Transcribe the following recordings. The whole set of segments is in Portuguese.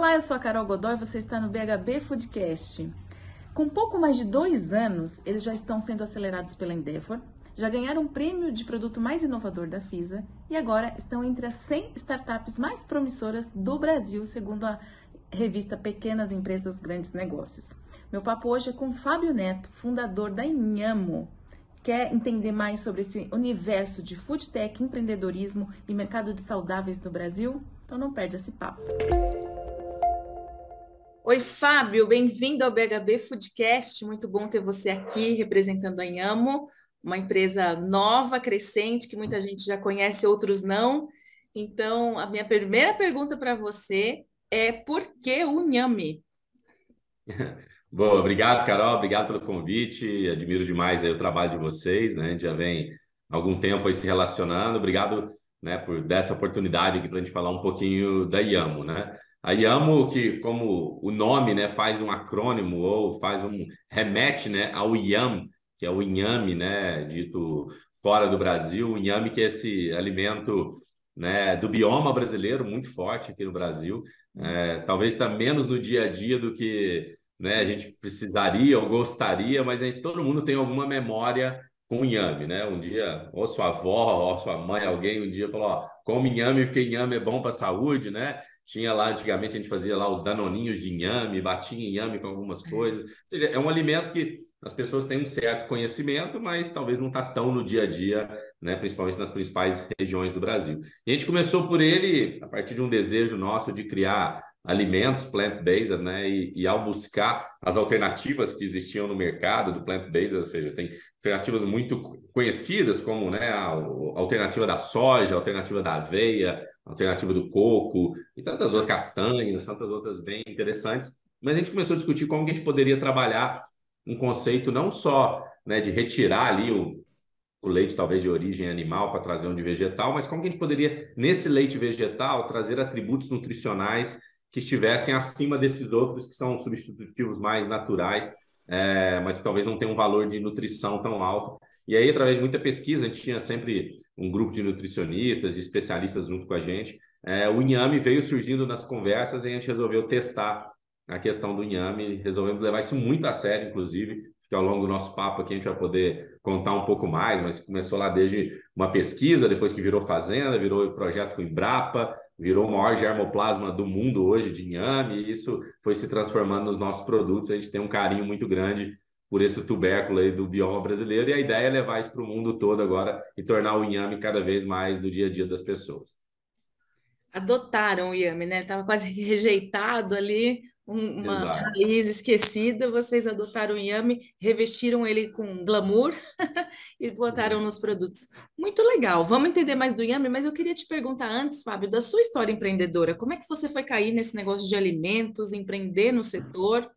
Olá, eu sou a Carol Godoy, você está no BHB Foodcast. Com pouco mais de dois anos, eles já estão sendo acelerados pela Endeavor, já ganharam o prêmio de produto mais inovador da FISA e agora estão entre as 100 startups mais promissoras do Brasil, segundo a revista Pequenas Empresas Grandes Negócios. Meu papo hoje é com Fábio Neto, fundador da Inhamo. Quer entender mais sobre esse universo de food tech, empreendedorismo e mercado de saudáveis no Brasil? Então não perde esse papo. Oi, Fábio, bem-vindo ao BHB Foodcast. Muito bom ter você aqui representando a Inhamo, uma empresa nova, crescente, que muita gente já conhece, outros não. Então, a minha primeira pergunta para você é por que o Nhame? Bom, obrigado, Carol, obrigado pelo convite. Admiro demais o trabalho de vocês, né? A gente já vem algum tempo aí se relacionando. Obrigado, né, por dessa oportunidade aqui para a gente falar um pouquinho da IAMO, né? A IAMO, que como o nome, né, faz um acrônimo ou faz um remete, né, ao IAM, que é o inhame, né, dito fora do Brasil, o inhame que é esse alimento, né, do bioma brasileiro muito forte aqui no Brasil. É, talvez está menos no dia a dia do que né? A gente precisaria ou gostaria, mas aí todo mundo tem alguma memória com inhame, né? Um dia, ou sua avó, ou sua mãe, alguém um dia falou, ó, come inhame porque inhame é bom para a saúde, né? Tinha lá, antigamente, a gente fazia lá os danoninhos de inhame, batia inhame com algumas coisas. Ou seja, é um alimento que as pessoas têm um certo conhecimento, mas talvez não está tão no dia a dia, né? principalmente nas principais regiões do Brasil. E a gente começou por ele a partir de um desejo nosso de criar alimentos plant-based, né? E, e, ao buscar as alternativas que existiam no mercado do plant-based, ou seja, tem alternativas muito conhecidas, como né, a, a alternativa da soja, a alternativa da aveia, alternativa do coco e tantas outras castanhas, tantas outras bem interessantes. Mas a gente começou a discutir como que a gente poderia trabalhar um conceito não só né, de retirar ali o, o leite talvez de origem animal para trazer um de vegetal, mas como que a gente poderia, nesse leite vegetal, trazer atributos nutricionais que estivessem acima desses outros que são substitutivos mais naturais, é, mas talvez não tenham um valor de nutrição tão alto. E aí, através de muita pesquisa, a gente tinha sempre um grupo de nutricionistas, de especialistas junto com a gente. É, o inhame veio surgindo nas conversas e a gente resolveu testar a questão do inhame, resolvemos levar isso muito a sério, inclusive, que ao longo do nosso papo aqui a gente vai poder contar um pouco mais, mas começou lá desde uma pesquisa, depois que virou fazenda, virou projeto com Embrapa, virou o maior germoplasma do mundo hoje de inhame, e isso foi se transformando nos nossos produtos. A gente tem um carinho muito grande por esse tubérculo aí do bioma brasileiro, e a ideia é levar isso para o mundo todo agora e tornar o inhame cada vez mais do dia a dia das pessoas. Adotaram o inhame, né? Estava quase rejeitado ali, uma Exato. raiz esquecida, vocês adotaram o Yami, revestiram ele com glamour e botaram nos produtos. Muito legal. Vamos entender mais do Yami, mas eu queria te perguntar antes, Fábio, da sua história empreendedora. Como é que você foi cair nesse negócio de alimentos, empreender no setor?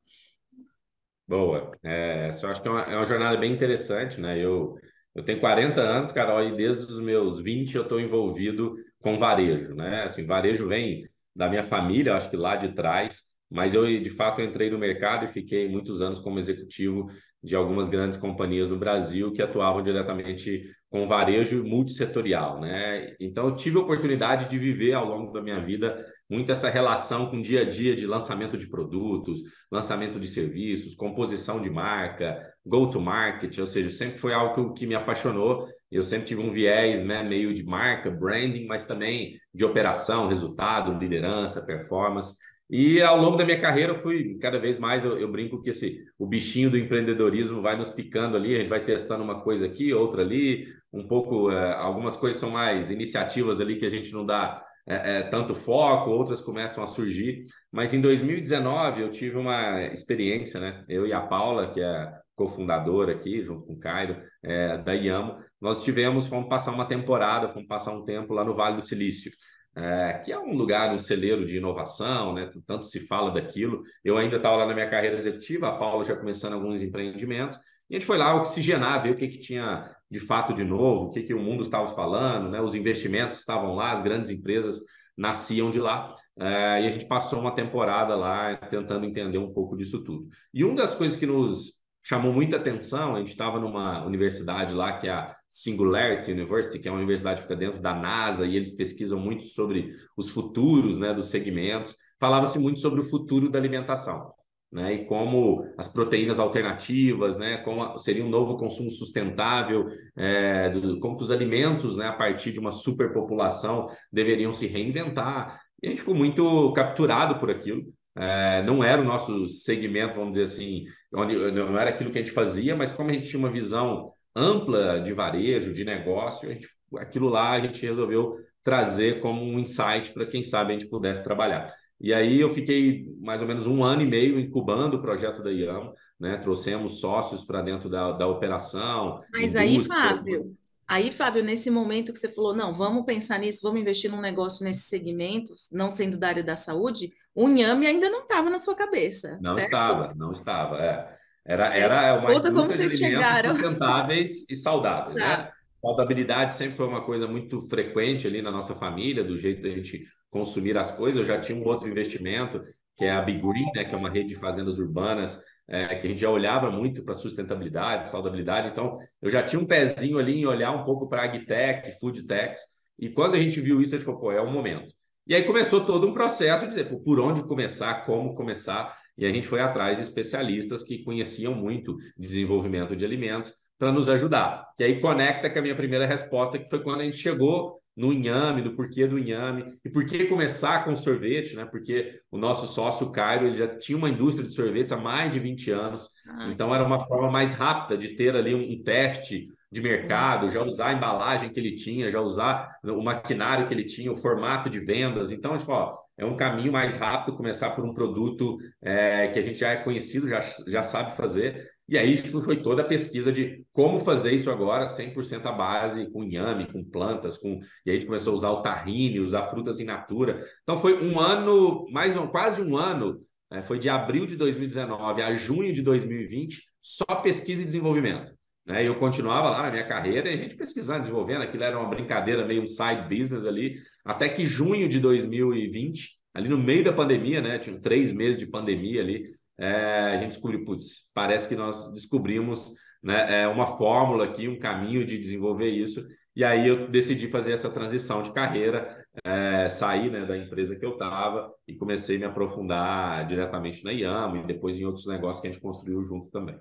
Boa. É, eu acho que é uma, é uma jornada bem interessante, né? Eu, eu tenho 40 anos, Carol, e desde os meus 20 eu estou envolvido com varejo, né? Assim, varejo vem da minha família, acho que lá de trás, mas eu de fato entrei no mercado e fiquei muitos anos como executivo de algumas grandes companhias no Brasil que atuavam diretamente com varejo multissetorial, né? Então eu tive a oportunidade de viver ao longo da minha vida muito essa relação com o dia a dia de lançamento de produtos, lançamento de serviços, composição de marca, go to market, ou seja, sempre foi algo que me apaixonou. Eu sempre tive um viés, né, meio de marca, branding, mas também de operação, resultado, liderança, performance. E ao longo da minha carreira, eu fui cada vez mais. Eu, eu, brinco que esse, o bichinho do empreendedorismo vai nos picando ali, a gente vai testando uma coisa aqui, outra ali, um pouco. É, algumas coisas são mais iniciativas ali que a gente não dá é, é, tanto foco, outras começam a surgir. Mas em 2019 eu tive uma experiência, né? Eu e a Paula, que é cofundadora aqui, junto com o Cairo, é, da IAMO, nós tivemos, fomos passar uma temporada, fomos passar um tempo lá no Vale do Silício é, que é um lugar, um celeiro de inovação, né? Tanto se fala daquilo. Eu ainda estava lá na minha carreira executiva, a Paula já começando alguns empreendimentos, e a gente foi lá oxigenar, ver o que, que tinha de fato de novo, o que, que o mundo estava falando, né? Os investimentos estavam lá, as grandes empresas nasciam de lá, é, e a gente passou uma temporada lá tentando entender um pouco disso tudo. E uma das coisas que nos chamou muita atenção, a gente estava numa universidade lá que é a Singularity University, que é uma universidade que fica dentro da NASA, e eles pesquisam muito sobre os futuros né, dos segmentos. falava-se muito sobre o futuro da alimentação. Né, e como as proteínas alternativas, né, como seria um novo consumo sustentável, é, do, como que os alimentos, né, a partir de uma superpopulação, deveriam se reinventar. E a gente ficou muito capturado por aquilo. É, não era o nosso segmento, vamos dizer assim, onde não era aquilo que a gente fazia, mas como a gente tinha uma visão ampla de varejo, de negócio, gente, aquilo lá a gente resolveu trazer como um insight para quem sabe a gente pudesse trabalhar. E aí eu fiquei mais ou menos um ano e meio incubando o projeto da IAM, né? Trouxemos sócios para dentro da, da operação. Mas aí, Fábio, aí, Fábio, nesse momento que você falou, não, vamos pensar nisso, vamos investir num negócio nesse segmento, não sendo da área da saúde, o Inhame ainda não estava na sua cabeça. Não certo? estava, não estava. É. Era, era uma Conta como vocês chegaram. sustentáveis e saudáveis, tá. né? Saudabilidade sempre foi uma coisa muito frequente ali na nossa família, do jeito da gente consumir as coisas. Eu já tinha um outro investimento, que é a Big Green, né, que é uma rede de fazendas urbanas, é, que a gente já olhava muito para sustentabilidade, saudabilidade. Então, eu já tinha um pezinho ali em olhar um pouco para agtech, food techs. E quando a gente viu isso, a gente falou, pô, é o momento. E aí começou todo um processo de dizer, pô, por onde começar, como começar. E a gente foi atrás de especialistas que conheciam muito de desenvolvimento de alimentos para nos ajudar. E aí conecta com a minha primeira resposta, que foi quando a gente chegou no inhame, do porquê do inhame, e por que começar com sorvete, né? Porque o nosso sócio, Cairo, ele já tinha uma indústria de sorvetes há mais de 20 anos, ah, então era uma forma mais rápida de ter ali um, um teste de mercado, já usar a embalagem que ele tinha, já usar o maquinário que ele tinha, o formato de vendas. Então, tipo, ó, é um caminho mais rápido começar por um produto é, que a gente já é conhecido, já, já sabe fazer, e aí foi toda a pesquisa de como fazer isso agora 100% à base, com inhame, com plantas, com e aí a gente começou a usar o tahine, usar frutas in natura. Então foi um ano, mais um, quase um ano, né? foi de abril de 2019 a junho de 2020, só pesquisa e desenvolvimento. Né? Eu continuava lá na minha carreira e a gente pesquisando, desenvolvendo, aquilo era uma brincadeira, meio um side business ali, até que junho de 2020, ali no meio da pandemia, né? Tinha três meses de pandemia ali, é, a gente descobriu, putz, parece que nós descobrimos né, é, uma fórmula aqui, um caminho de desenvolver isso. E aí eu decidi fazer essa transição de carreira, é, sair né, da empresa que eu estava e comecei a me aprofundar diretamente na Yama e depois em outros negócios que a gente construiu junto também.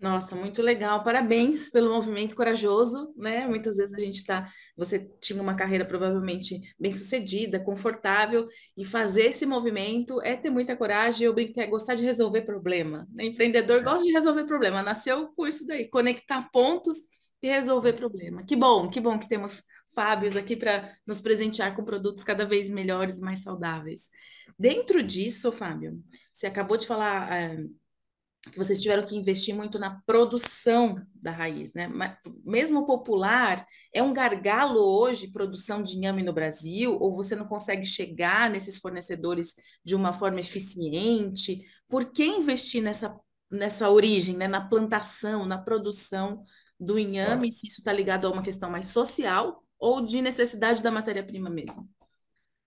Nossa, muito legal. Parabéns pelo movimento corajoso, né? Muitas vezes a gente tá. Você tinha uma carreira provavelmente bem sucedida, confortável, e fazer esse movimento é ter muita coragem. Eu brinco é gostar de resolver problema. Né? Empreendedor gosta de resolver problema. Nasceu com isso daí, conectar pontos e resolver problema. Que bom, que bom que temos Fábios aqui para nos presentear com produtos cada vez melhores mais saudáveis. Dentro disso, Fábio, você acabou de falar. É, que vocês tiveram que investir muito na produção da raiz, né? Mesmo popular, é um gargalo hoje produção de inhame no Brasil, ou você não consegue chegar nesses fornecedores de uma forma eficiente? Por que investir nessa, nessa origem, né? na plantação, na produção do inhame, se isso está ligado a uma questão mais social ou de necessidade da matéria-prima mesmo?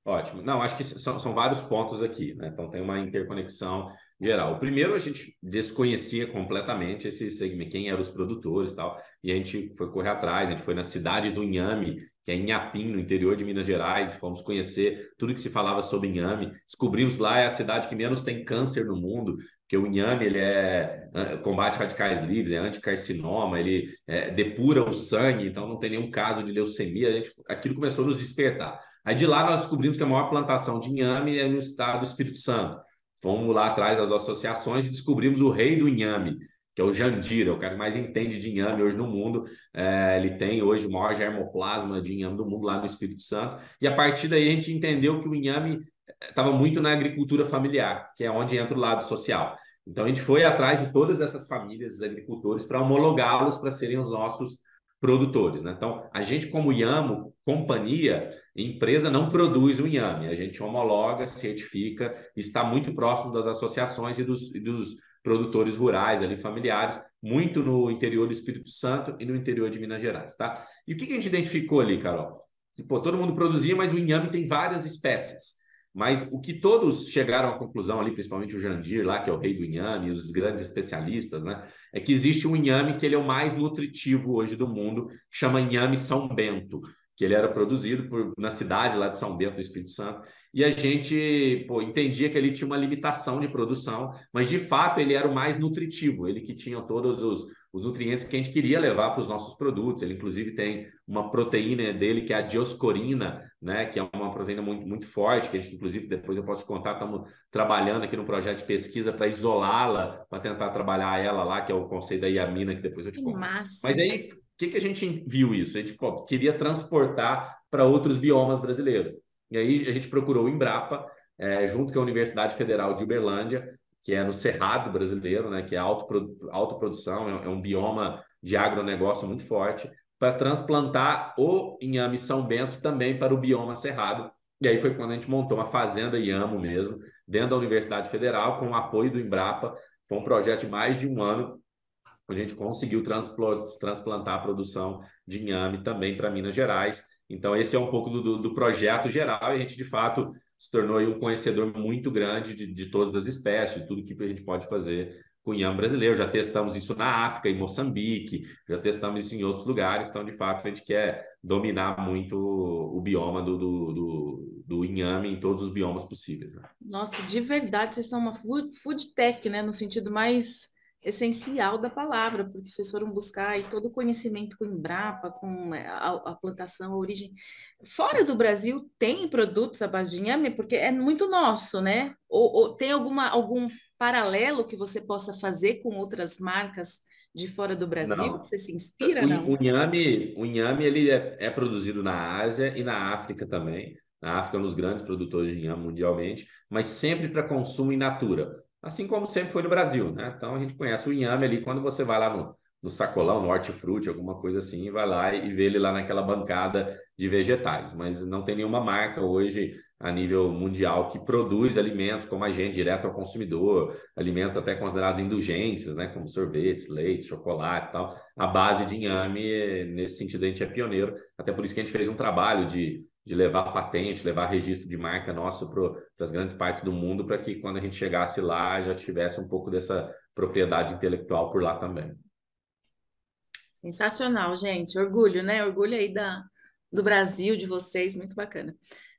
Ótimo. Não, acho que são, são vários pontos aqui, né? Então tem uma interconexão geral. O primeiro a gente desconhecia completamente esse segmento, quem eram os produtores e tal, e a gente foi correr atrás, a gente foi na cidade do Inhame, que é Inhapim, no interior de Minas Gerais, fomos conhecer tudo que se falava sobre inhame, descobrimos lá é a cidade que menos tem câncer no mundo, porque o inhame ele é combate radicais livres, é anticarcinoma, ele é, depura o sangue, então não tem nenhum caso de leucemia, a gente, aquilo começou a nos despertar. Aí de lá nós descobrimos que a maior plantação de inhame é no estado do Espírito Santo. Fomos lá atrás das associações e descobrimos o rei do inhame, que é o Jandira, o cara que mais entende de inhame hoje no mundo. É, ele tem hoje o maior germoplasma de inhame do mundo lá no Espírito Santo. E a partir daí a gente entendeu que o inhame estava muito na agricultura familiar, que é onde entra o lado social. Então a gente foi atrás de todas essas famílias, agricultores, para homologá-los para serem os nossos produtores. Né? Então, a gente, como Iamo, companhia, empresa, não produz o inhame. A gente homologa, certifica, está muito próximo das associações e dos, e dos produtores rurais, ali, familiares, muito no interior do Espírito Santo e no interior de Minas Gerais. Tá? E o que a gente identificou ali, Carol? Pô, todo mundo produzia, mas o inhame tem várias espécies. Mas o que todos chegaram à conclusão ali, principalmente o Jandir lá, que é o rei do inhame, os grandes especialistas, né? É que existe um inhame que ele é o mais nutritivo hoje do mundo, que chama inhame São Bento. Que ele era produzido por, na cidade lá de São Bento do Espírito Santo, e a gente pô, entendia que ele tinha uma limitação de produção, mas de fato ele era o mais nutritivo, ele que tinha todos os, os nutrientes que a gente queria levar para os nossos produtos. Ele, inclusive, tem uma proteína dele que é a dioscorina, né, que é uma proteína muito, muito forte, que a gente, inclusive, depois eu posso te contar, estamos trabalhando aqui no projeto de pesquisa para isolá-la, para tentar trabalhar ela lá, que é o conceito da iamina, que depois eu te conto. Mas aí, que, que a gente viu isso? A gente pô, queria transportar para outros biomas brasileiros. E aí a gente procurou o Embrapa, é, junto com a Universidade Federal de Uberlândia, que é no Cerrado brasileiro, né, que é autoprodução, é, é um bioma de agronegócio muito forte, para transplantar o inhame São Bento também para o bioma Cerrado. E aí foi quando a gente montou uma fazenda Iamo mesmo, dentro da Universidade Federal, com o apoio do Embrapa. Foi um projeto de mais de um ano, a gente conseguiu transplantar a produção de inhame também para Minas Gerais. Então, esse é um pouco do, do projeto geral, e a gente, de fato, se tornou um conhecedor muito grande de, de todas as espécies, de tudo que a gente pode fazer com inhame brasileiro. Já testamos isso na África, em Moçambique, já testamos isso em outros lugares. Então, de fato, a gente quer dominar muito o bioma do, do, do, do inhame em todos os biomas possíveis. Né? Nossa, de verdade, vocês são uma food tech, né? No sentido mais essencial da palavra, porque vocês foram buscar aí todo o conhecimento com Embrapa, com é, a, a, plantação, a origem. Fora do Brasil, tem produtos à base de inhame, porque é muito nosso, né? Ou, ou, tem alguma, algum paralelo que você possa fazer com outras marcas de fora do Brasil, não. que você se inspira, o, não? O inhame, o inhame ele é, é produzido na Ásia e na África também. Na África, é um dos grandes produtores de inhame mundialmente, mas sempre para consumo in natura assim como sempre foi no Brasil, né? Então a gente conhece o inhame ali quando você vai lá no, no sacolão, no hortifruti, alguma coisa assim, vai lá e vê ele lá naquela bancada de vegetais. Mas não tem nenhuma marca hoje a nível mundial que produz alimentos como a gente, direto ao consumidor, alimentos até considerados indulgências, né? Como sorvetes, leite, chocolate e tal. A base de inhame, nesse sentido, a gente é pioneiro. Até por isso que a gente fez um trabalho de de levar patente, levar registro de marca nosso para as grandes partes do mundo, para que quando a gente chegasse lá já tivesse um pouco dessa propriedade intelectual por lá também. Sensacional, gente. Orgulho, né? Orgulho aí da, do Brasil, de vocês, muito bacana.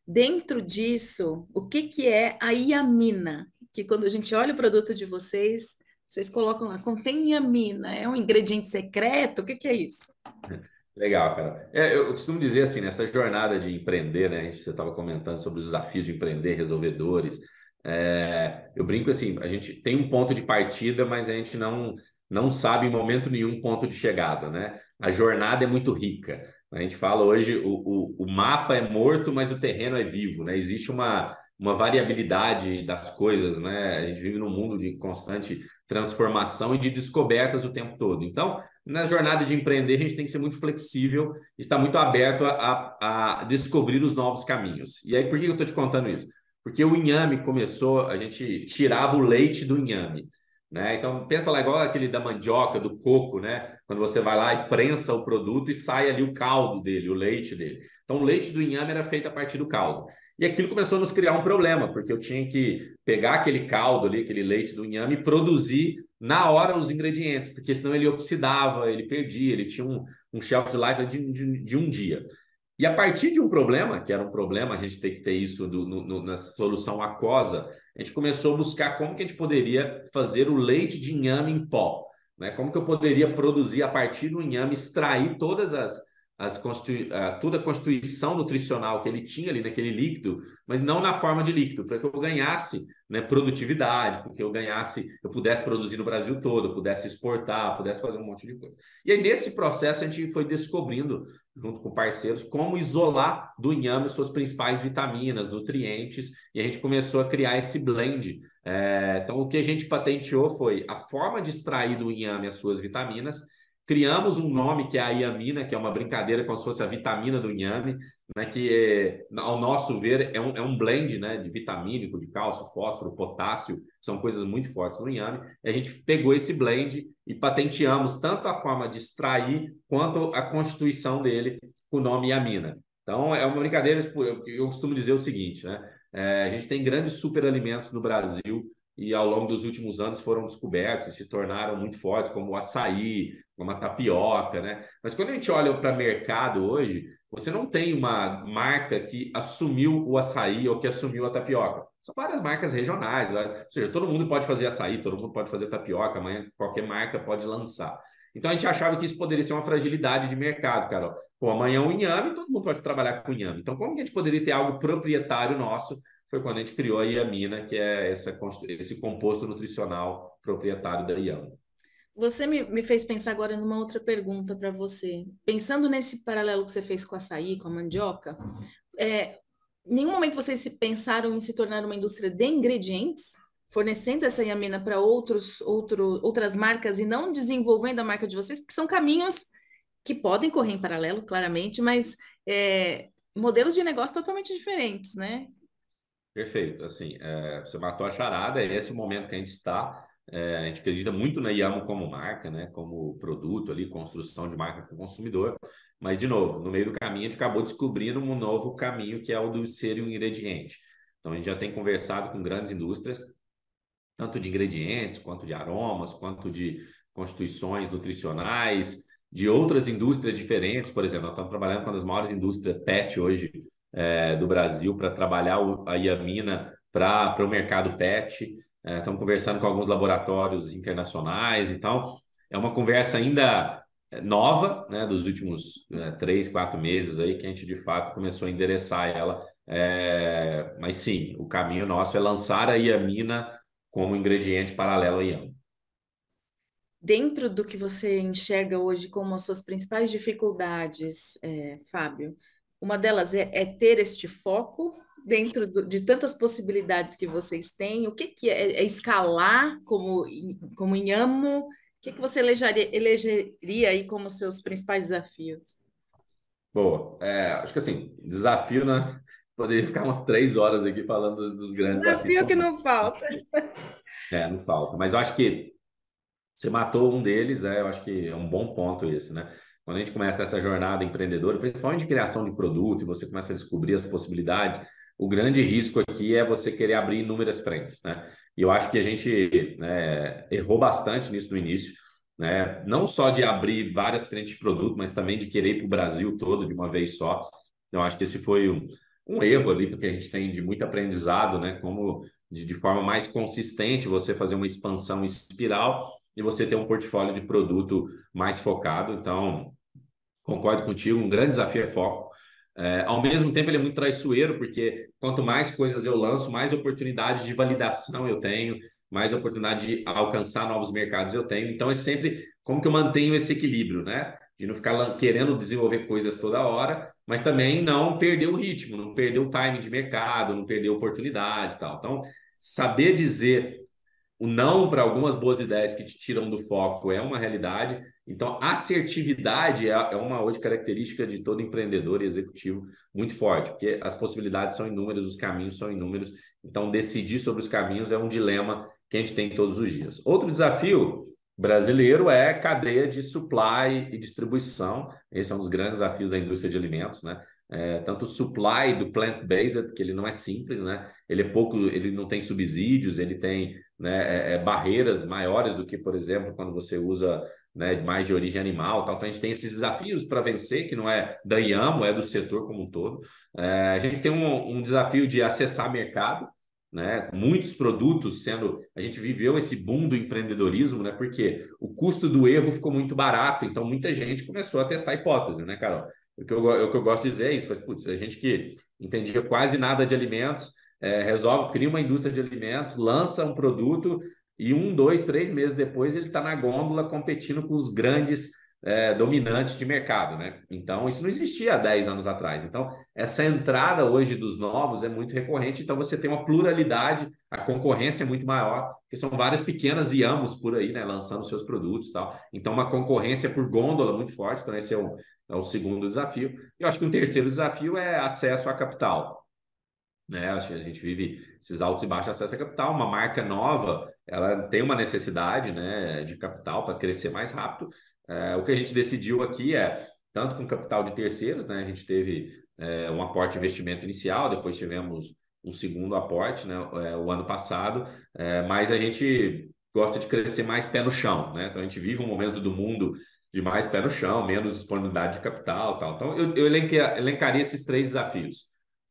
Dentro disso, o que, que é a iamina? Que quando a gente olha o produto de vocês, vocês colocam lá, contém iamina, é um ingrediente secreto? O que, que é isso? Legal, cara. É, eu costumo dizer assim, nessa jornada de empreender, né? A gente estava comentando sobre os desafios de empreender, resolvedores. É, eu brinco assim, a gente tem um ponto de partida, mas a gente não, não sabe em momento nenhum ponto de chegada, né? A jornada é muito rica. A gente fala hoje, o, o, o mapa é morto, mas o terreno é vivo, né? Existe uma, uma variabilidade das coisas, né? A gente vive num mundo de constante transformação e de descobertas o tempo todo. Então, na jornada de empreender, a gente tem que ser muito flexível, estar muito aberto a, a descobrir os novos caminhos. E aí, por que eu estou te contando isso? Porque o inhame começou, a gente tirava o leite do inhame. Né? Então, pensa lá igual aquele da mandioca, do coco, né? Quando você vai lá e prensa o produto e sai ali o caldo dele, o leite dele. Então, o leite do inhame era feito a partir do caldo. E aquilo começou a nos criar um problema, porque eu tinha que pegar aquele caldo ali, aquele leite do inhame e produzir na hora os ingredientes, porque senão ele oxidava, ele perdia, ele tinha um, um shelf life de, de, de, um dia. E a partir de um problema, que era um problema, a gente tem que ter isso no, no, na solução aquosa, a gente começou a buscar como que a gente poderia fazer o leite de inhame em pó. Né? Como que eu poderia produzir a partir do inhame, extrair todas as, toda a constituição nutricional que ele tinha ali naquele líquido, mas não na forma de líquido, para que eu ganhasse né, produtividade, porque eu ganhasse, eu pudesse produzir no Brasil todo, pudesse exportar, pudesse fazer um monte de coisa. E aí, nesse processo, a gente foi descobrindo, junto com parceiros, como isolar do inhame suas principais vitaminas, nutrientes, e a gente começou a criar esse blend. É, então, o que a gente patenteou foi a forma de extrair do inhame as suas vitaminas Criamos um nome que é a iamina, que é uma brincadeira como se fosse a vitamina do inhame, né, que é, ao nosso ver é um, é um blend né, de vitamínico, de cálcio, fósforo, potássio, são coisas muito fortes no inhame. E a gente pegou esse blend e patenteamos tanto a forma de extrair quanto a constituição dele com o nome iamina. Então é uma brincadeira, eu costumo dizer o seguinte, né? É, a gente tem grandes superalimentos no Brasil e ao longo dos últimos anos foram descobertos se tornaram muito fortes, como o açaí, como a tapioca, né? Mas quando a gente olha para o mercado hoje, você não tem uma marca que assumiu o açaí ou que assumiu a tapioca. São várias marcas regionais, né? ou seja, todo mundo pode fazer açaí, todo mundo pode fazer tapioca, amanhã qualquer marca pode lançar. Então a gente achava que isso poderia ser uma fragilidade de mercado, Carol. Pô, amanhã o inhame, todo mundo pode trabalhar com inhame. Então, como que a gente poderia ter algo proprietário nosso? Foi quando a gente criou a Iamina, que é essa, esse composto nutricional proprietário da Iama. Você me, me fez pensar agora numa outra pergunta para você. Pensando nesse paralelo que você fez com a açaí, com a mandioca, é, nenhum momento vocês pensaram em se tornar uma indústria de ingredientes, fornecendo essa iamina para outros, outro, outras marcas e não desenvolvendo a marca de vocês, porque são caminhos que podem correr em paralelo, claramente, mas é, modelos de negócio totalmente diferentes, né? Perfeito. Assim, é, você matou a charada, é esse o momento que a gente está. É, a gente acredita muito na Yamo como marca, né, como produto ali, construção de marca para o consumidor. Mas, de novo, no meio do caminho, a gente acabou descobrindo um novo caminho que é o do ser um ingrediente. Então, a gente já tem conversado com grandes indústrias, tanto de ingredientes, quanto de aromas, quanto de constituições nutricionais, de outras indústrias diferentes. Por exemplo, nós estamos trabalhando com uma das maiores indústrias PET hoje é, do Brasil para trabalhar a Iamina para o mercado PET. É, estamos conversando com alguns laboratórios internacionais, então é uma conversa ainda nova, né, dos últimos é, três, quatro meses aí que a gente de fato começou a endereçar ela. É, mas sim, o caminho nosso é lançar a Iamina como ingrediente paralelo à Iam. Dentro do que você enxerga hoje como as suas principais dificuldades, é, Fábio, uma delas é, é ter este foco dentro do, de tantas possibilidades que vocês têm, o que, que é, é escalar como, como Inhamo? O que, que você elegeria, elegeria aí como seus principais desafios? Boa. É, acho que assim, desafio, né? Poderia ficar umas três horas aqui falando dos, dos grandes desafio desafios. que não falta. É, não falta. Mas eu acho que você matou um deles, né? Eu acho que é um bom ponto esse, né? Quando a gente começa essa jornada empreendedora, principalmente de criação de produto, e você começa a descobrir as possibilidades, o grande risco aqui é você querer abrir inúmeras frentes, né? E eu acho que a gente né, errou bastante nisso no início, né? Não só de abrir várias frentes de produto, mas também de querer ir para o Brasil todo de uma vez só. Então, acho que esse foi um, um erro ali, porque a gente tem de muito aprendizado, né? Como de, de forma mais consistente você fazer uma expansão espiral e você ter um portfólio de produto mais focado. Então, concordo contigo, um grande desafio é foco. É, ao mesmo tempo, ele é muito traiçoeiro, porque quanto mais coisas eu lanço, mais oportunidades de validação eu tenho, mais oportunidade de alcançar novos mercados eu tenho. Então, é sempre como que eu mantenho esse equilíbrio, né? De não ficar querendo desenvolver coisas toda hora, mas também não perder o ritmo, não perder o timing de mercado, não perder oportunidade e tal. Então, saber dizer o não para algumas boas ideias que te tiram do foco é uma realidade. Então, assertividade é, é uma hoje característica de todo empreendedor e executivo muito forte, porque as possibilidades são inúmeras, os caminhos são inúmeros. Então, decidir sobre os caminhos é um dilema que a gente tem todos os dias. Outro desafio brasileiro é cadeia de supply e distribuição. Esse é um dos grandes desafios da indústria de alimentos, né? É, tanto o supply do plant-based, que ele não é simples, né? Ele é pouco, ele não tem subsídios, ele tem né, é, é, barreiras maiores do que, por exemplo, quando você usa né, mais de origem animal. Tal. Então, a gente tem esses desafios para vencer, que não é da IAMO, é do setor como um todo. É, a gente tem um, um, desafio de acessar mercado, né, muitos produtos sendo. A gente viveu esse boom do empreendedorismo, né, porque o custo do erro ficou muito barato, então muita gente começou a testar hipótese, né, Carol? O que eu, o que eu gosto de dizer é isso, mas, putz, a gente que entendia quase nada de alimentos é, resolve, cria uma indústria de alimentos, lança um produto e um, dois, três meses depois ele está na gôndola competindo com os grandes é, dominantes de mercado, né? Então, isso não existia há 10 anos atrás. Então, essa entrada hoje dos novos é muito recorrente, então você tem uma pluralidade, a concorrência é muito maior, porque são várias pequenas IAMOS por aí, né? Lançando seus produtos e tal. Então, uma concorrência por gôndola muito forte, então esse é o, é o segundo desafio. Eu acho que um terceiro desafio é acesso a capital né? Acho que a gente vive esses altos e baixos acesso a capital. Uma marca nova, ela tem uma necessidade, né, de capital para crescer mais rápido. É, o que a gente decidiu aqui é tanto com capital de terceiros, né? A gente teve é, um aporte de investimento inicial, depois tivemos um segundo aporte, né, é, o ano passado, é, mas a gente gosta de crescer mais pé no chão, né? Então a gente vive um momento do mundo de mais pé no chão, menos disponibilidade de capital, tal. Então, eu, eu elencaria esses três desafios.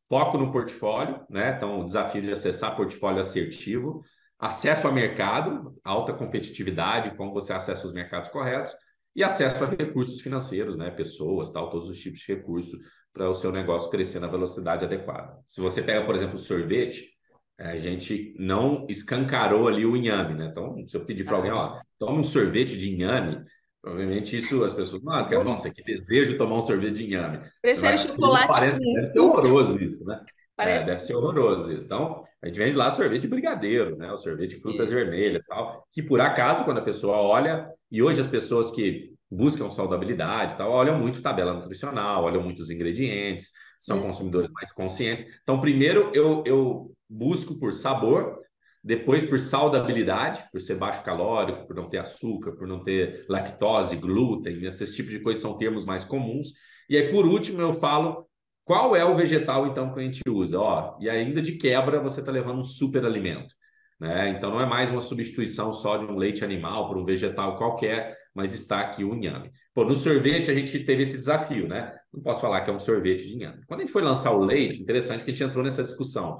Foco no portfólio, né? Então, o desafio de acessar portfólio assertivo, acesso ao mercado, alta competitividade, como você acessa os mercados corretos, e acesso a recursos financeiros, né? Pessoas, tal, todos os tipos de recursos para o seu negócio crescer na velocidade adequada. Se você pega, por exemplo, o sorvete, a gente não escancarou ali o inhame, né? Então, se eu pedir para alguém, ó, tome um sorvete de inhame, Provavelmente isso as pessoas, ah, cara, nossa, que desejo de tomar um sorvete de inhame. Prefere chocolate. Parece, deve ser horroroso isso, né? Parece... É, deve ser horroroso isso. Então, a gente vende lá sorvete de brigadeiro, né? O sorvete de frutas é. vermelhas tal. Que por acaso, quando a pessoa olha, e hoje as pessoas que buscam saudabilidade tal, olham muito tabela nutricional, olham muito os ingredientes, são é. consumidores mais conscientes. Então, primeiro eu, eu busco por sabor, depois por saudabilidade, por ser baixo calórico, por não ter açúcar, por não ter lactose, glúten, esses tipos de coisas são termos mais comuns. E aí, por último, eu falo qual é o vegetal, então, que a gente usa. Ó, e ainda de quebra, você está levando um super alimento. Né? Então, não é mais uma substituição só de um leite animal por um vegetal qualquer, mas está aqui o inhame. Pô, no sorvete, a gente teve esse desafio, né? Não posso falar que é um sorvete de inhame. Quando a gente foi lançar o leite, interessante que a gente entrou nessa discussão.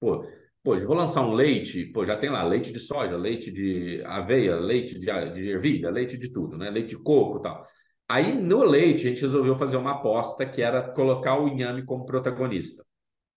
Pô, Pô, vou lançar um leite, pô, já tem lá leite de soja, leite de aveia, leite de, de ervilha, leite de tudo, né? Leite de coco e tal. Aí no leite a gente resolveu fazer uma aposta que era colocar o inhame como protagonista.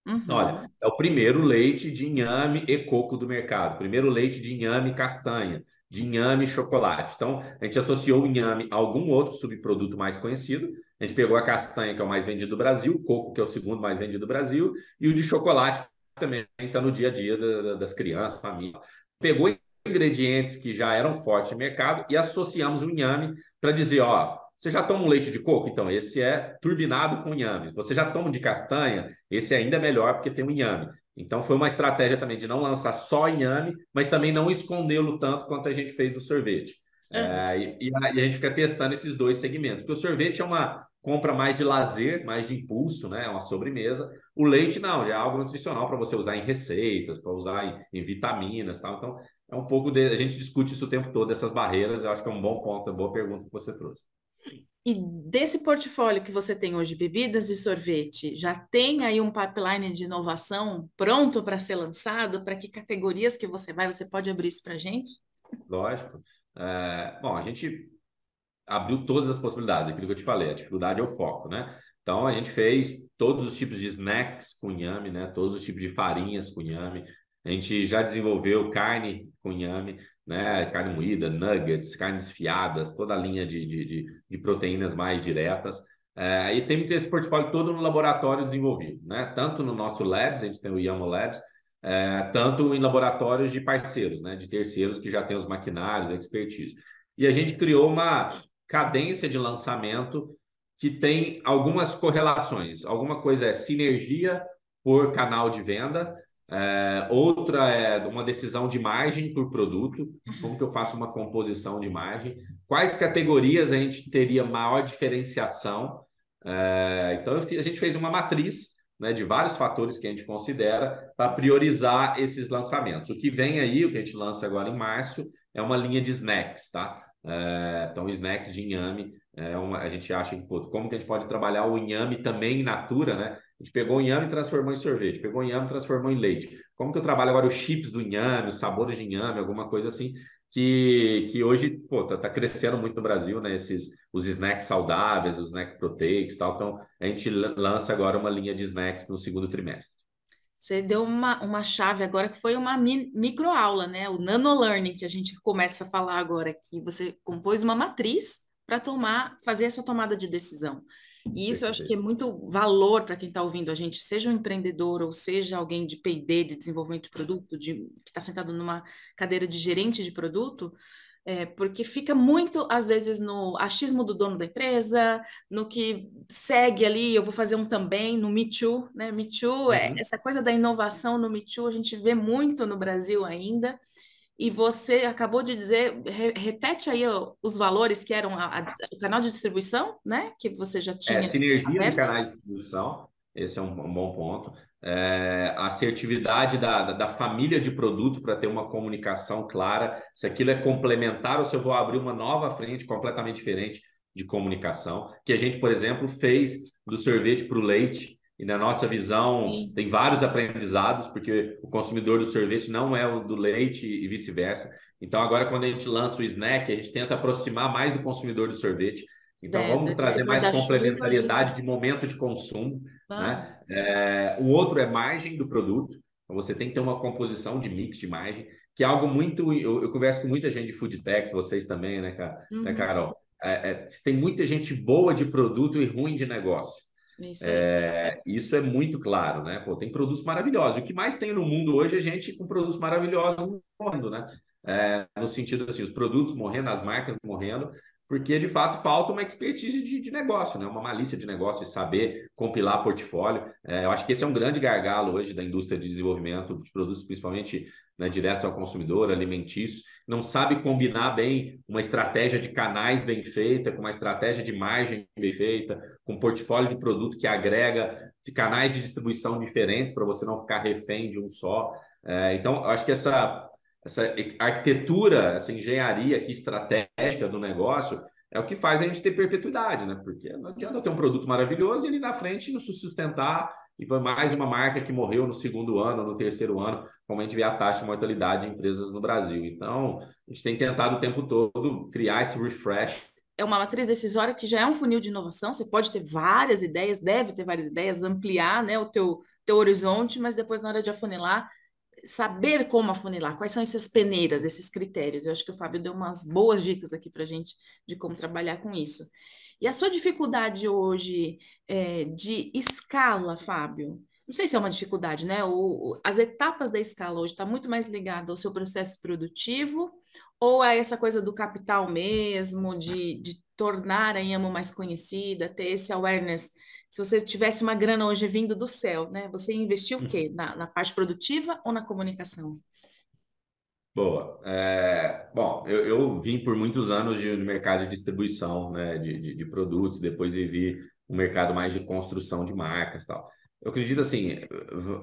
Uhum. Olha, é o primeiro leite de inhame e coco do mercado, primeiro leite de inhame castanha, de inhame chocolate. Então, a gente associou o inhame a algum outro subproduto mais conhecido. A gente pegou a castanha, que é o mais vendido do Brasil, o coco, que é o segundo mais vendido do Brasil, e o de chocolate, também está no dia a dia das crianças, família. Pegou ingredientes que já eram fortes no mercado e associamos o inhame para dizer, ó, você já toma um leite de coco? Então, esse é turbinado com inhame. Você já toma de castanha? Esse ainda é melhor porque tem um inhame. Então, foi uma estratégia também de não lançar só inhame, mas também não escondê-lo tanto quanto a gente fez do sorvete. Uhum. É, e, e, a, e, a, gente fica testando esses dois segmentos. Porque o sorvete é uma compra mais de lazer, mais de impulso, né? É uma sobremesa. O leite não, já é algo nutricional para você usar em receitas, para usar em, em, vitaminas, tal. Então, é um pouco de a gente discute isso o tempo todo essas barreiras. Eu acho que é um bom ponto, uma boa pergunta que você trouxe. E desse portfólio que você tem hoje, bebidas e sorvete, já tem aí um pipeline de inovação pronto para ser lançado? Para que categorias que você vai? Você pode abrir isso para a gente? Lógico. É, bom, a gente abriu todas as possibilidades, aquilo que eu te falei, a dificuldade é o foco, né? Então a gente fez todos os tipos de snacks com inhame, né? Todos os tipos de farinhas com inhame. A gente já desenvolveu carne com inhame, né? Carne moída, nuggets, carnes fiadas, toda a linha de, de, de, de proteínas mais diretas. É, e tem esse portfólio todo no laboratório desenvolvido, né? Tanto no nosso Labs, a gente tem o Yamo Labs, é, tanto em laboratórios de parceiros, né? De terceiros que já têm os maquinários, a expertise. E a gente criou uma, cadência de lançamento que tem algumas correlações. Alguma coisa é sinergia por canal de venda, é, outra é uma decisão de margem por produto, como que eu faço uma composição de margem, quais categorias a gente teria maior diferenciação. É, então, a gente fez uma matriz né, de vários fatores que a gente considera para priorizar esses lançamentos. O que vem aí, o que a gente lança agora em março, é uma linha de snacks, tá? É, então, snacks de inhame, é uma, a gente acha que, pô, como que a gente pode trabalhar o inhame também in natura, né? A gente pegou o inhame e transformou em sorvete, pegou o inhame e transformou em leite. Como que eu trabalho agora os chips do inhame, os sabores de inhame, alguma coisa assim, que, que hoje, pô, tá, tá crescendo muito no Brasil, né? Esses, os snacks saudáveis, os snack proteicos e tal. Então, a gente lança agora uma linha de snacks no segundo trimestre. Você deu uma, uma chave agora que foi uma microaula, né? O nano-learning que a gente começa a falar agora aqui. Você compôs uma matriz para tomar, fazer essa tomada de decisão. E isso eu acho que é muito valor para quem está ouvindo a gente, seja um empreendedor ou seja alguém de P&D, de desenvolvimento de produto, de, que está sentado numa cadeira de gerente de produto, é, porque fica muito, às vezes, no achismo do dono da empresa, no que segue ali, eu vou fazer um também, no Me Too, né? Me Too, é, uhum. é, essa coisa da inovação no Me Too, a gente vê muito no Brasil ainda, e você acabou de dizer, re, repete aí os valores que eram a, a, o canal de distribuição, né? Que você já tinha. É, sinergia no canal de distribuição, esse é um, um bom ponto é, a assertividade da, da, da, família de produto para ter uma comunicação clara, se aquilo é complementar ou se eu vou abrir uma nova frente completamente diferente. de comunicação, que a gente, por exemplo, fez do sorvete para o leite, e na nossa visão Sim. tem vários aprendizados, porque o consumidor do sorvete não é o do leite e vice-versa. Então, agora, quando a gente lança o snack, a gente tenta aproximar mais do consumidor do sorvete. Então, é, vamos trazer mais complementariedade de... de... momento de consumo. Ah. Né? É, o outro é margem do produto. Então, você tem que ter uma composição de mix de margem, que é algo muito. Eu, eu converso com muita gente de food techs, vocês também, né, né uhum. né Carol? É, é, tem muita gente boa de produto e ruim de negócio. Isso é, isso é muito claro, né? Pô, tem produtos maravilhosos. O que mais tem no mundo hoje é gente com produtos maravilhosos morrendo, né? É, no sentido assim, os produtos morrendo, as marcas morrendo, porque de fato falta uma expertise de, de negócio, né? uma malícia de negócio e saber compilar portfólio. É, eu acho que esse é um grande gargalo hoje da indústria de desenvolvimento de produtos, principalmente né, diretos ao consumidor, alimentícios. Não sabe combinar bem uma estratégia de canais bem feita, com uma estratégia de margem bem feita, com um portfólio de produto que agrega de canais de distribuição diferentes para você não ficar refém de um só. É, então, eu acho que essa essa arquitetura, essa engenharia aqui estratégica do negócio é o que faz a gente ter perpetuidade, né? Porque não adianta eu ter um produto maravilhoso e ele na frente não se sustentar e foi mais uma marca que morreu no segundo ano, no terceiro ano, como a gente vê a taxa de mortalidade de empresas no Brasil. Então, a gente tem tentado o tempo todo criar esse refresh. É uma matriz decisória que já é um funil de inovação, você pode ter várias ideias, deve ter várias ideias, ampliar né, o teu, teu horizonte, mas depois na hora de afunilar, saber como afunilar, quais são essas peneiras, esses critérios. Eu acho que o Fábio deu umas boas dicas aqui para a gente de como trabalhar com isso. E a sua dificuldade hoje é, de escala, Fábio? Não sei se é uma dificuldade, né? O, as etapas da escala hoje está muito mais ligada ao seu processo produtivo ou a essa coisa do capital mesmo, de, de tornar a Yamo mais conhecida, ter esse awareness se você tivesse uma grana hoje vindo do céu, né? Você investiu o quê? Uhum. Na, na parte produtiva ou na comunicação? Boa. É, bom, eu, eu, vim por muitos anos de, de mercado de distribuição né, de, de, de, produtos, depois vivi um mercado mais de construção de marcas tal. Eu acredito assim,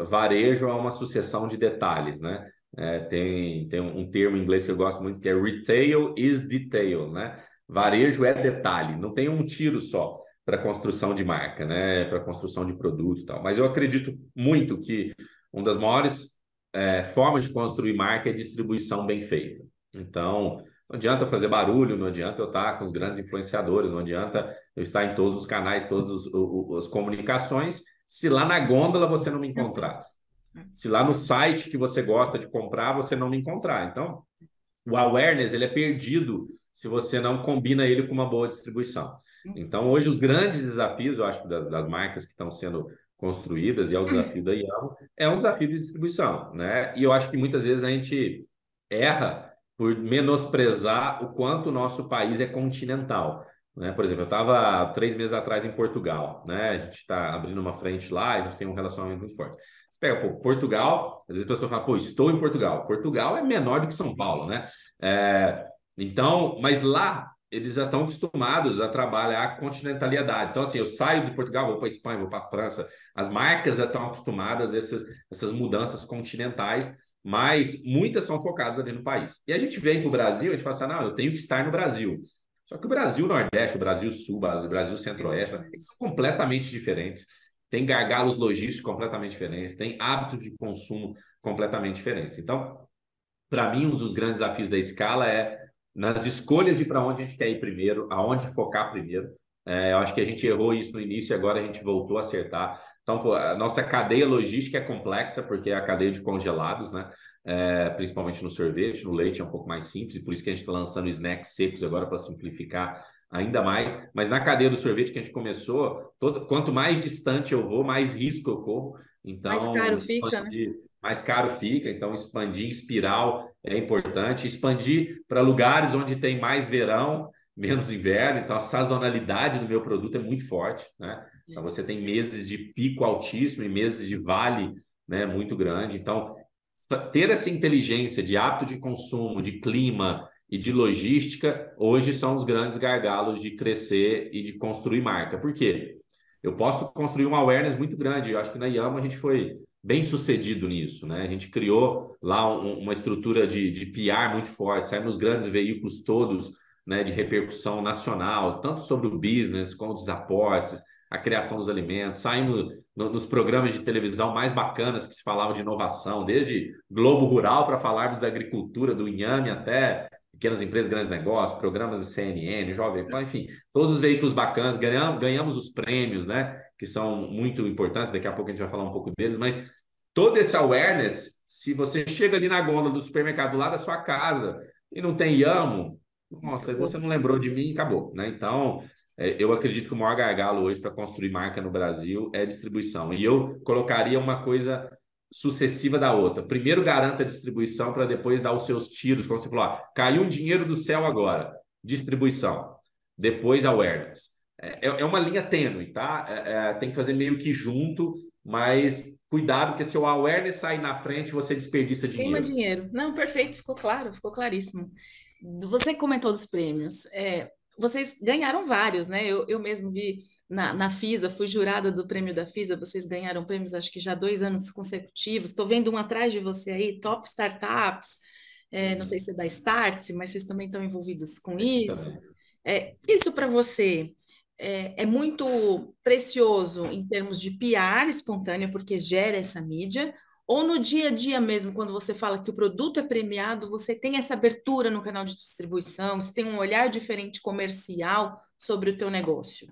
varejo é uma sucessão de detalhes, né? É, tem, tem um termo em inglês que eu gosto muito que é retail is detail, né? Varejo é detalhe, não tem um tiro só para construção de marca, né? Para construção de produto e tal. Mas eu acredito muito que uma das maiores é, formas de construir marca é distribuição bem feita. Então, não adianta fazer barulho, não adianta eu estar com os grandes influenciadores, não adianta eu estar em todos os canais, todas as comunicações, se lá na gôndola você não me encontrar. Se lá no site que você gosta de comprar, você não me encontrar. Então, o awareness ele é perdido se você não combina ele com uma boa distribuição. Então, hoje, os grandes desafios, eu acho, das, das marcas que estão sendo construídas, e é o desafio da IAMO, é um desafio de distribuição, né? E eu acho que muitas vezes a gente erra por menosprezar o quanto o nosso país é continental. Né? Por exemplo, eu estava três meses atrás em Portugal, né? A gente está abrindo uma frente lá, a gente tem um relacionamento muito forte. Você pega, pô, Portugal, às vezes a pessoa fala, pô, estou em Portugal. Portugal é menor do que São Paulo, né? É, então, mas lá eles já estão acostumados a trabalhar a continentalidade. Então, assim, eu saio de Portugal, vou para a Espanha, vou para a França. As marcas já estão acostumadas a essas, essas mudanças continentais, mas muitas são focadas ali no país. E a gente vem para o Brasil, a gente fala assim, não, eu tenho que estar no Brasil. Só que o Brasil Nordeste, o Brasil Sul, o Brasil Centro-Oeste, são completamente diferentes. Tem gargalos logísticos completamente diferentes, tem hábitos de consumo completamente diferentes. Então, para mim, um dos grandes desafios da escala é nas escolhas de para onde a gente quer ir primeiro, aonde focar primeiro. É, eu acho que a gente errou isso no início e agora a gente voltou a acertar. Então, a nossa cadeia logística é complexa, porque é a cadeia de congelados, né? É, principalmente no sorvete, no leite é um pouco mais simples, e por isso que a gente está lançando snacks secos agora para simplificar ainda mais. Mas na cadeia do sorvete que a gente começou, todo, quanto mais distante eu vou, mais risco eu corro. Então, mais caro fica, né? mais caro fica. Então, expandir em espiral é importante. Expandir para lugares onde tem mais verão, menos inverno. Então, a sazonalidade do meu produto é muito forte. Né? Então, você tem meses de pico altíssimo e meses de vale né, muito grande. Então, ter essa inteligência de hábito de consumo, de clima e de logística, hoje são os grandes gargalos de crescer e de construir marca. Por quê? Eu posso construir uma awareness muito grande. Eu acho que na Yama a gente foi bem sucedido nisso, né? A gente criou lá um, uma estrutura de, de PR muito forte, saiu nos grandes veículos todos né, de repercussão nacional, tanto sobre o business, como os aportes, a criação dos alimentos, saímos no, nos programas de televisão mais bacanas que se falavam de inovação, desde Globo Rural para falarmos da agricultura, do inhame até pequenas empresas, grandes negócios, programas de CNN, Jovem Pan, enfim, todos os veículos bacanas, ganhamos, ganhamos os prêmios, né, que são muito importantes, daqui a pouco a gente vai falar um pouco deles, mas todo esse awareness, se você chega ali na gôndola do supermercado lá da sua casa e não tem Yamo, nossa, você não lembrou de mim, acabou, né? Então, é, eu acredito que o maior gargalo hoje para construir marca no Brasil é distribuição. E eu colocaria uma coisa sucessiva da outra. Primeiro garanta a distribuição para depois dar os seus tiros, como você falou, ah, caiu um dinheiro do céu agora, distribuição. Depois awareness. É, é, é uma linha tênue, tá? É, é, tem que fazer meio que junto, mas cuidado, porque se o awareness sair na frente, você desperdiça dinheiro. Queima dinheiro. Não, perfeito, ficou claro, ficou claríssimo. Você comentou dos prêmios. É, vocês ganharam vários, né? Eu, eu mesmo vi na, na FISA, fui jurada do prêmio da FISA, vocês ganharam prêmios acho que já dois anos consecutivos. Estou vendo um atrás de você aí, Top Startups. É, não sei se é da Start, mas vocês também estão envolvidos com isso. É, isso para você é, é, muito precioso em termos de PR espontâneo, porque gera essa mídia, ou no dia a dia mesmo, quando você fala que o produto é premiado, você tem essa abertura no canal de distribuição, você tem um olhar diferente comercial sobre o teu negócio?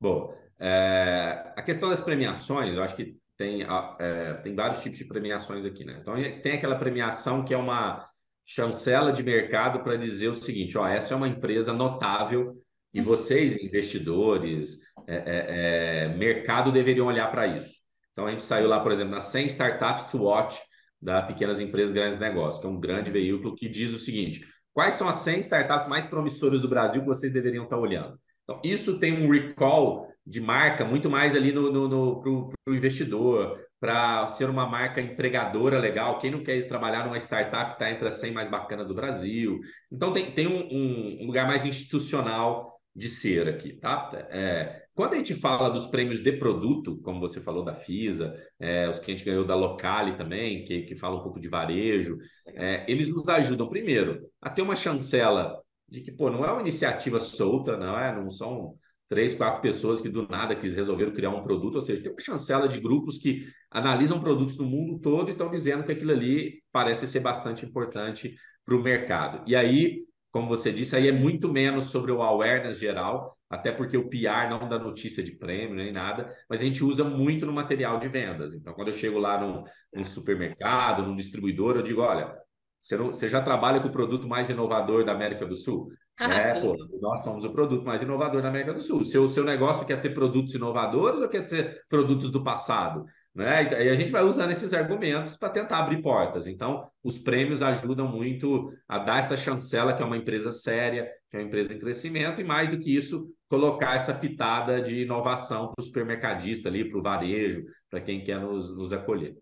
Bom, é, a questão das premiações, eu acho que tem, é, tem vários tipos de premiações aqui, né? Então, tem aquela premiação que é uma chancela de mercado para dizer o seguinte, ó, essa é uma empresa notável e vocês, investidores, é, é, é mercado, deveriam olhar para isso. Então, a gente saiu lá, por exemplo, nas 100 Startups to Watch da Pequenas Empresas Grandes Negócios, que é um grande veículo que diz o seguinte: quais são as 100 startups mais promissoras do Brasil que vocês deveriam estar olhando? Então, isso tem um recall de marca muito mais ali no, no, no para o investidor, para ser uma marca empregadora legal. Quem não quer trabalhar numa startup está entre as 100 mais bacanas do Brasil. Então, tem, tem um, um lugar mais institucional de ser aqui, tá? É, quando a gente fala dos prêmios de produto, como você falou da FISA, é, os que a gente ganhou da Locale também, que, que fala um pouco de varejo, é, eles nos ajudam, primeiro, a ter uma chancela de que, pô, não é uma iniciativa solta, não é? Não são três, quatro pessoas que do nada quis resolveram criar um produto, ou seja, tem uma chancela de grupos que analisam produtos no mundo todo e estão dizendo que aquilo ali parece ser bastante importante para o mercado. E aí, como você disse, aí é muito menos sobre o awareness geral, até porque o PR não dá notícia de prêmio nem nada, mas a gente usa muito no material de vendas. Então, quando eu chego lá num, num supermercado, num distribuidor, eu digo: olha, você, não, você já trabalha com o produto mais inovador da América do Sul? é, pô, nós somos o produto mais inovador da América do Sul. O seu, seu negócio quer ter produtos inovadores ou quer ter produtos do passado? Né? E a gente vai usando esses argumentos para tentar abrir portas. Então, os prêmios ajudam muito a dar essa chancela que é uma empresa séria, que é uma empresa em crescimento, e mais do que isso, colocar essa pitada de inovação para o supermercadista ali, para o varejo, para quem quer nos, nos acolher.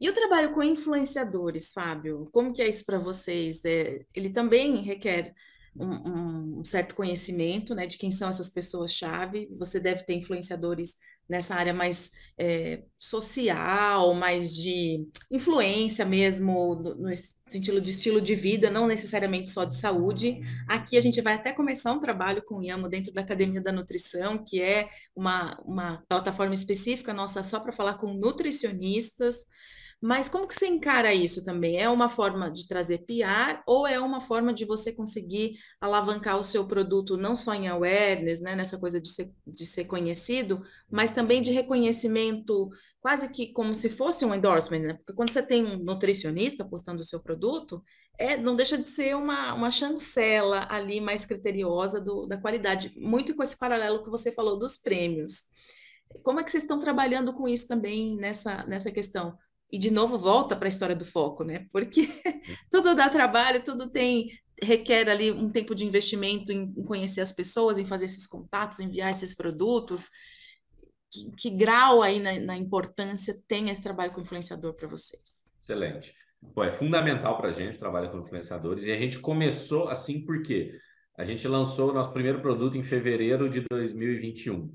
E o trabalho com influenciadores, Fábio, como que é isso para vocês? É, ele também requer um, um, certo conhecimento, né, de quem são essas pessoas-chave. Você deve ter influenciadores nessa área mais é, social, mais de influência mesmo, no, no, sentido de estilo de vida, não necessariamente só de saúde. Aqui a gente vai até começar um trabalho com o IAMO dentro da Academia da Nutrição, que é uma, uma plataforma específica nossa só para falar com nutricionistas, mas como que você encara isso também? É uma forma de trazer PR ou é uma forma de você conseguir alavancar o seu produto não só em awareness, né, nessa coisa de ser, de ser conhecido, mas também de reconhecimento, quase que como se fosse um endorsement, né? Porque quando você tem um nutricionista postando o seu produto, é, não deixa de ser uma, uma chancela ali mais criteriosa do, da qualidade, muito com esse paralelo que você falou dos prêmios. Como é que vocês estão trabalhando com isso também nessa, nessa questão? E de novo volta para a história do foco, né? Porque tudo dá trabalho, tudo tem requer ali um tempo de investimento em, em conhecer as pessoas, em fazer esses contatos, enviar esses produtos. Que, que grau aí na, na, importância tem esse trabalho com influenciador para vocês? Excelente. Pô, é fundamental para a gente trabalhar com influenciadores e a gente começou assim porque a gente lançou o nosso primeiro produto em fevereiro de 2021.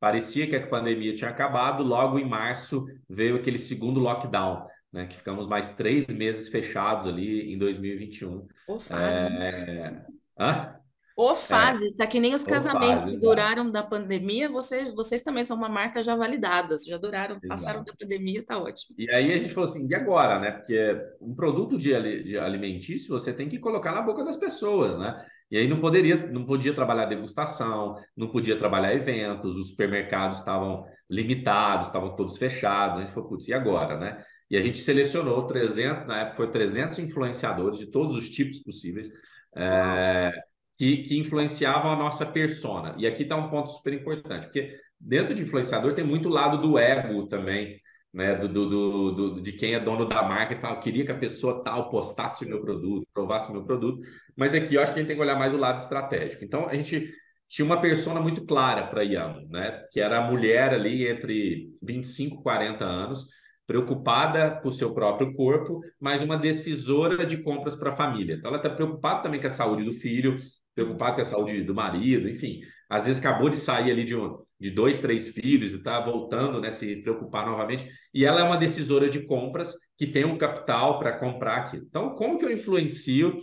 Parecia que a pandemia tinha acabado, logo em março veio aquele segundo lockdown, né? Que ficamos mais três meses fechados ali em 2021. Pô, é, Hã? Ou fase, é, tá que nem os casamentos fase, que duraram da pandemia, vocês, vocês também são uma marca já validada, já duraram, exato. passaram da pandemia, tá ótimo. E aí a gente falou assim, e agora, né? Porque um produto de, de alimentício você tem que colocar na boca das pessoas, né? E aí não poderia, não podia trabalhar degustação, não podia trabalhar eventos, os supermercados estavam limitados, estavam todos fechados. A gente falou, putz, e agora, né? E a gente selecionou 300, na época foi 300 influenciadores de todos os tipos possíveis. É, que, que influenciavam a nossa persona. E aqui está um ponto super importante, porque dentro de influenciador tem muito lado do ego também, né? Do, do, do, de quem é dono da marca e fala, eu queria que a pessoa tal postasse o meu produto, provasse o meu produto. Mas aqui eu acho que a gente tem que olhar mais o lado estratégico. Então, a gente tinha uma persona muito clara para a Yamo, né? Que era a mulher ali entre 25 e 40 anos, preocupada com o seu próprio corpo, mas uma decisora de compras para a família. Então, ela está preocupada também com a saúde do filho, preocupado com a saúde do marido, enfim. Às vezes acabou de sair ali de, um, de dois, três filhos e está voltando, né, se preocupar novamente. E ela é uma decisora de compras que tem um capital para comprar aquilo. Então, como que eu influencio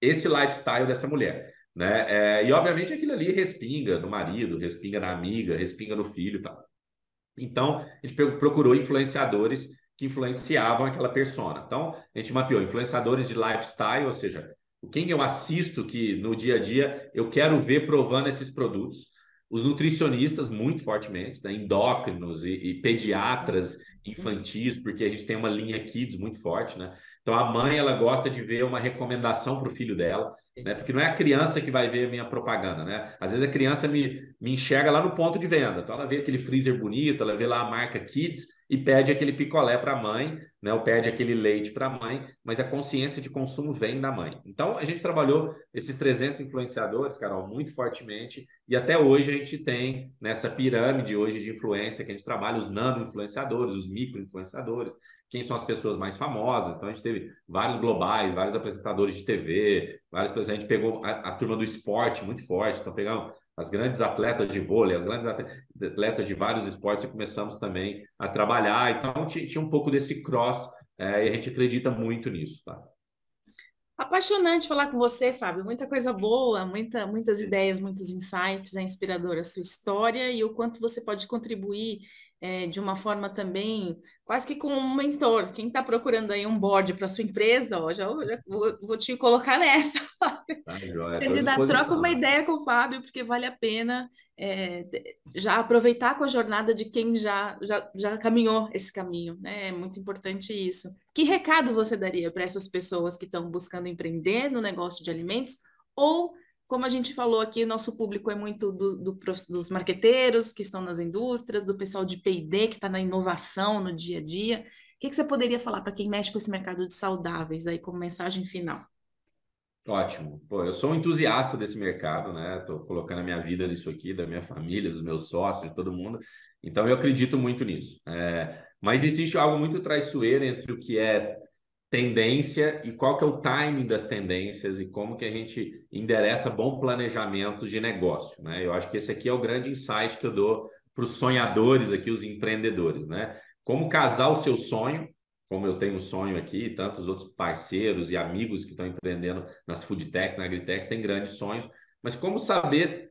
esse lifestyle dessa mulher? Né? É, e, obviamente, aquilo ali respinga no marido, respinga na amiga, respinga no filho e tal. Então, a gente procurou influenciadores que influenciavam aquela persona. Então, a gente mapeou influenciadores de lifestyle, ou seja, quem eu assisto que no dia a dia eu quero ver provando esses produtos. Os nutricionistas, muito fortemente, né? endócrinos e, e pediatras infantis, porque a gente tem uma linha kids muito forte, né? Então a mãe ela gosta de ver uma recomendação para o filho dela, né? Porque não é a criança que vai ver a minha propaganda, né? Às vezes a criança me, me enxerga lá no ponto de venda. Então ela vê aquele freezer bonito, ela vê lá a marca Kids e pede aquele picolé para a mãe, né? Ou pede aquele leite para a mãe, mas a consciência de consumo vem da mãe. Então a gente trabalhou esses 300 influenciadores, Carol, muito fortemente, e até hoje a gente tem nessa pirâmide hoje de influência que a gente trabalha os nano influenciadores, os micro influenciadores, quem são as pessoas mais famosas. Então a gente teve vários globais, vários apresentadores de TV, várias pessoas. A gente pegou a, a turma do esporte muito forte, então pegamos as grandes atletas de vôlei, as grandes atletas de vários esportes, e começamos também a trabalhar. Então, tinha um pouco desse cross, é, e a gente acredita muito nisso. Tá? Apaixonante falar com você, Fábio. Muita coisa boa, muita, muitas ideias, muitos insights. É inspiradora a sua história e o quanto você pode contribuir é, de uma forma também quase que como um mentor. Quem está procurando aí um board para sua empresa, ó, já, já vou, vou, te colocar nessa. Tá, Candidato, troca uma ideia com o Fábio, porque vale a pena é, já aproveitar com a jornada de quem já, já, já caminhou esse caminho. Né? É muito importante isso. Que recado você daria para essas pessoas que estão buscando empreender no negócio de alimentos ou como a gente falou aqui, nosso público é muito do, do, dos marqueteiros que estão nas indústrias, do pessoal de P&D que está na inovação no dia a dia. O que, que você poderia falar para quem mexe com esse mercado de saudáveis aí como mensagem final? Ótimo. Pô, eu sou um entusiasta desse mercado, né? Estou colocando a minha vida nisso aqui, da minha família, dos meus sócios, de todo mundo. Então eu acredito muito nisso. É... Mas existe algo muito traiçoeiro entre o que é tendência e qual que é o timing das tendências e como que a gente endereça bom planejamento de negócio, né? Eu acho que esse aqui é o grande insight que eu dou para os sonhadores aqui, os empreendedores, né? Como casar o seu sonho, como eu tenho um sonho aqui, tantos outros parceiros e amigos que estão empreendendo nas food techs, na agritechs, têm grandes sonhos, mas como saber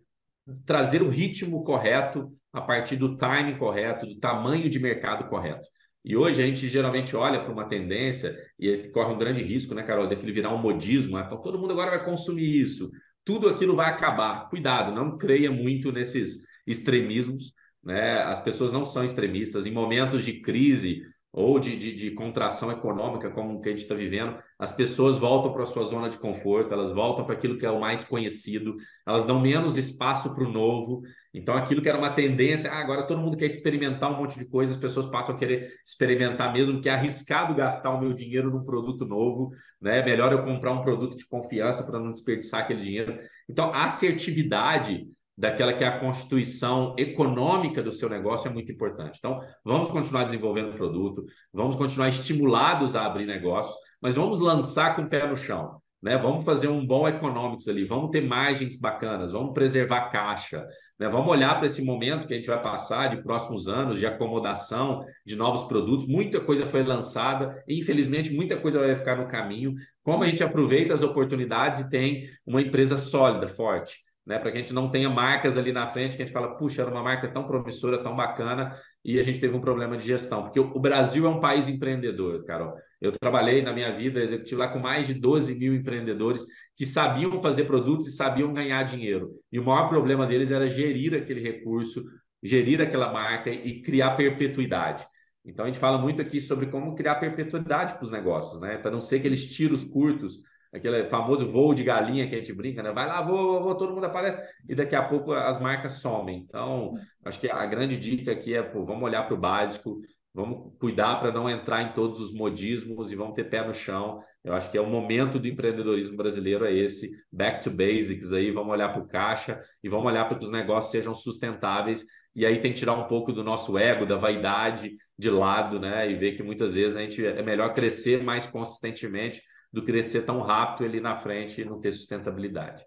trazer o ritmo correto a partir do timing correto, do tamanho de mercado correto. E hoje a gente geralmente olha para uma tendência e corre um grande risco, né, Carol, daquele virar um modismo. Né? Então todo mundo agora vai consumir isso. Tudo aquilo vai acabar. Cuidado, não creia muito nesses extremismos. Né? As pessoas não são extremistas. Em momentos de crise, ou de, de, de, contração econômica, como que a gente está vivendo, as pessoas voltam para a sua zona de conforto, elas voltam para aquilo que é o mais conhecido, elas dão menos espaço para o novo. Então, aquilo que era uma tendência, ah, agora todo mundo quer experimentar um monte de coisa, as pessoas passam a querer experimentar mesmo, que é arriscado gastar o meu dinheiro num produto novo, né? Melhor eu comprar um produto de confiança para não desperdiçar aquele dinheiro. Então, assertividade daquela que é a constituição econômica do seu negócio é muito importante. Então, vamos continuar desenvolvendo o produto, vamos continuar estimulados a abrir negócios, mas vamos lançar com o pé no chão. né? Vamos fazer um bom economics ali, vamos ter margens bacanas, vamos preservar caixa, né? Vamos olhar para esse momento que a gente vai passar de próximos anos de acomodação de novos produtos. Muita coisa foi lançada, e, infelizmente muita coisa vai ficar no caminho. Como a gente aproveita as oportunidades e tem uma empresa sólida, forte né? Para que a gente não tenha marcas ali na frente que a gente fala, puxa, era uma marca tão promissora, tão bacana, e a gente teve um problema de gestão. Porque o Brasil é um país empreendedor, Carol. Eu trabalhei na minha vida executiva lá com mais de 12 mil empreendedores que sabiam fazer produtos e sabiam ganhar dinheiro. E o maior problema deles era gerir aquele recurso, gerir aquela marca e criar perpetuidade. Então a gente fala muito aqui sobre como criar perpetuidade para os negócios, né? Para não ser aqueles tiros curtos aquele famoso voo de galinha que a gente brinca, né? Vai lá, vou, vou, todo mundo aparece e daqui a pouco as marcas somem. Então, acho que a grande dica aqui é, pô, vamos olhar para o básico, vamos cuidar para não entrar em todos os modismos e vamos ter pé no chão. Eu acho que é o momento do empreendedorismo brasileiro é esse, back to basics aí, vamos olhar para o caixa e vamos olhar para que os negócios sejam sustentáveis e aí tem que tirar um pouco do nosso ego, da vaidade de lado, né? E ver que muitas vezes a gente é melhor crescer mais consistentemente do crescer tão rápido ali na frente e não ter sustentabilidade.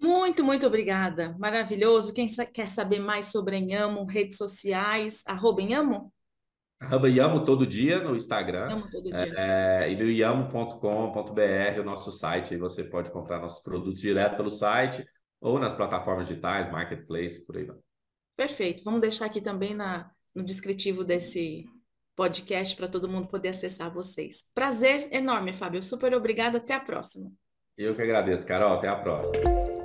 Muito, muito obrigada. Maravilhoso. Quem quer saber mais sobre Enhamo, redes sociais, arroba Enhamo? Arroba Iamo todo dia no Instagram. todo dia. É, e no o nosso site. Aí você pode comprar nossos produtos direto pelo site ou nas plataformas digitais, marketplace, por aí vai. Perfeito. Vamos deixar aqui também na, no descritivo desse, podcast para todo mundo poder acessar vocês. Prazer enorme, Fábio. Super obrigada. Até a próxima. Eu que agradeço, Carol. Até a próxima.